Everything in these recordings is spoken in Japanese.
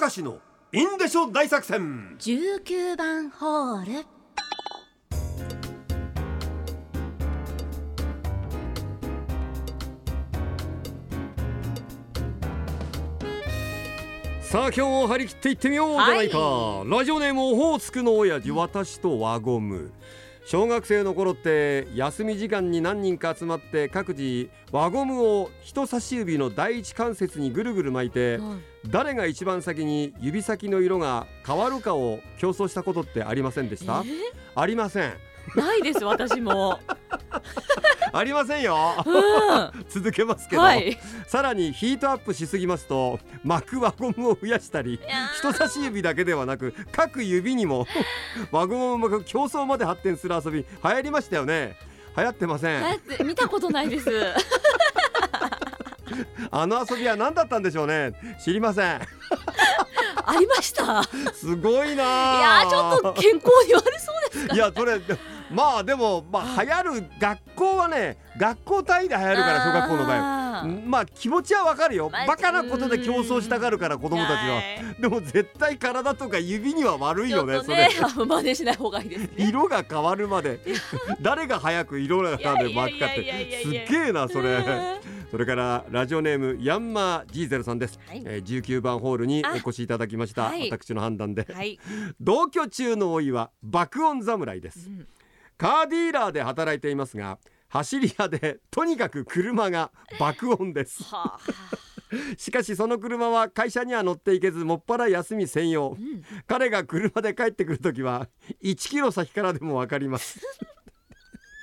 明石のインデショ大作戦。19番ホール。さあ今日も張り切っていってみようじゃないか、ラジオネームオホーツクの親父私と輪ゴム小学生の頃って休み時間に何人か集まって各自輪ゴムを人差し指の第一関節にぐるぐる巻いて誰が一番先に指先の色が変わるかを競争したことってありませんでした、ありません。ないです私も、ありませんよ。うん、続けますけど、はい。さらにヒートアップしすぎますと巻く輪ゴムを増やしたりや人差し指だけではなく各指にも 輪ゴムを巻く競争まで発展する遊び流行りましたよね。流行ってません。だって見たことないです。あの遊びは何だったんでしょうね。知りません。ありました。いすごいなやーちょっと健康に悪そうですかいやそれまあでもまあ流行る学校はね学校単位で流行るから小学校の場合合まあ気持ちはわかるよ。まあバカなことで競争したがるから子供たちは。でも絶対体とか指には悪いよねそれ。真似しない方がいいですね。色が変わるまで。誰が早く色がで巻くかってすげえなそれ。ねそれからラジオネームヤンマージーゼルさんです、はい。えー19番ホールにあ。お越しいただきました、はい。私の判断で。はい、同居中の老いは爆音侍です。うんカーディーラーで働いていますが走り屋でとにかく車が爆音です。はあ、しかしその車は会社には乗っていけずもっぱら休み専用。うん、彼が車で帰ってくるときは1キロ先からでもわかります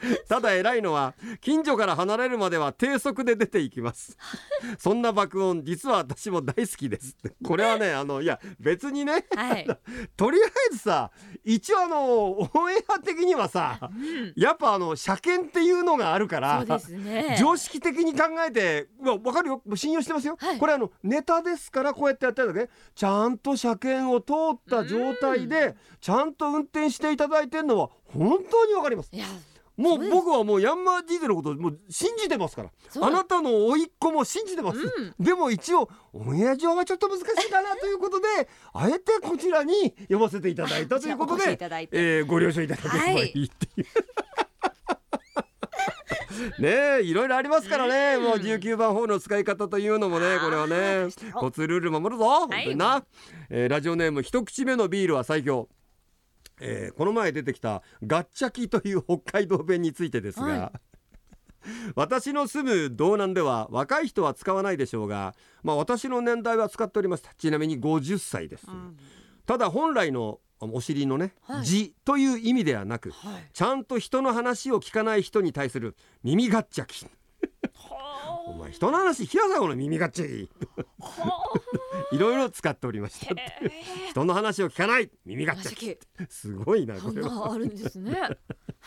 ただ偉いのは近所から離れるまでは低速で出ていきます。そんな爆音実は私も大好きです。これはねあのいや別にねはい、とりあえずさ一応あのオンエア的にはさうん、やっぱあの車検っていうのがあるからね。常識的に考えてうわ分かるよ。信用してますよ、はい。これあのネタですからこうやってやってるだけ。ちゃんと車検を通った状態でちゃんと運転していただいてるのは本当に分かりますもう僕はもうヤンマーディーゼルのこともう信じてますから。あなたの甥っ子も信じてます、うん。でも一応オンエア上はちょっと難しいかなということで あえてこちらに読ませていただいたということでえーご了承いただければいいっていう。ねえいろいろありますからね、うん。もう19番ホールの使い方というのもねこれはね交通ルール守るぞ、本当にな、えーラジオネーム一口目のビールは最強、えーこの前出てきたガッチャキという北海道弁についてですが、は私の住む道南では若い人は使わないでしょうが、まあ、私の年代は使っております。ちなみに50歳です、うん。ただ本来のお尻のね、はい。字という意味ではなくはい。ちゃんと人の話を聞かない人に対する耳ガッチャキお前人の話聞きなさいこの耳ガッチャキいろいろ使っておりました人の話を聞かない。耳ガッチャキすごいなこれは。なあるんですね。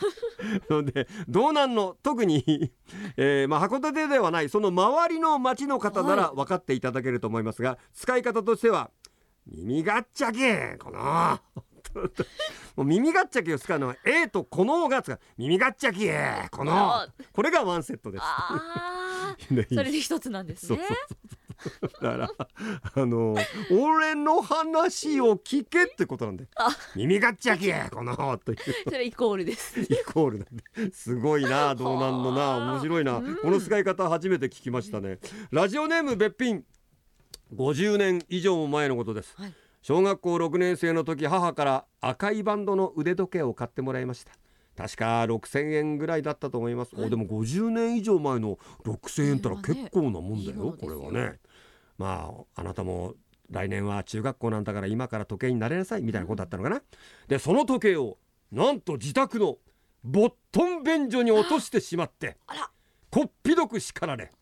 ので道南の？特に、えーまあ、函館ではないその周りの町の方ならはい。分かっていただけると思いますが、使い方としては耳ガッチャキこの。もう耳ガッチャキを使うのは A とこのが使う。耳ガッチャキこの。あこれがワンセットです。それで一つなんですね。だからあの俺の話を聞けってことなんであ。耳ガッチャキこのという。それイコールです。イコールなんですごいな道南のなはあ面白いな、うん。この使い方初めて聞きましたね。ラジオネームべっぴん。50年以上も前のことです、はい。小学校6年生の時母から赤いバンドの腕時計を買ってもらいました確か6000円ぐらいだったと思います、はい。おでも50年以上前の6000円ったら結構なもんだよ、いいものですよ。これはね。まああなたも来年は中学校なんだから今から時計になれなさいみたいなことだったのかな、でその時計をなんと自宅のボットン便所に落としてしまってこっぴどく叱られ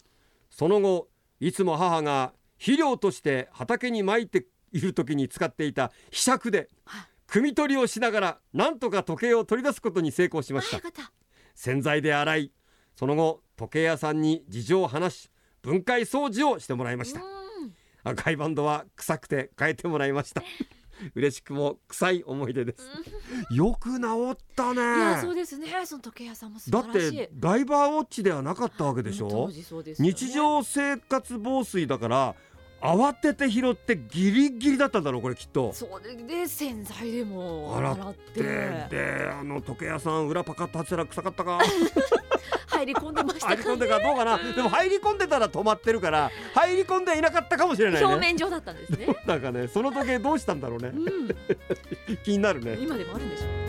その後いつも母が肥料として畑にまいている時に使っていたひしゃくではい汲み取りをしながらなんとか時計を取り出すことに成功しまあ、した。洗剤で洗いその後時計屋さんに事情を話し分解掃除をしてもらいました。うん。赤いバンドは臭くて変えてもらいました。嬉しくも臭い思い出です。よく治ったいや、そうねですね。その時計屋さんも素だっ晴らしい。てダイバーウォッチではなかったわけでしょ？ね。日常生活防水だから慌てて拾ってギリギリだったんだろうこれきっと。そうでで洗剤でも洗ってでであの時計屋さん裏パカッと外ら臭かったか。入り込んでました入り込んでかどうかな。でも入り込んでたら止まってるから入り込んでいなかったかもしれないね。表面上だったんですね。なんかねその時計どうしたんだろうね。うん、気になるね。今でもあるんでしょう。ね。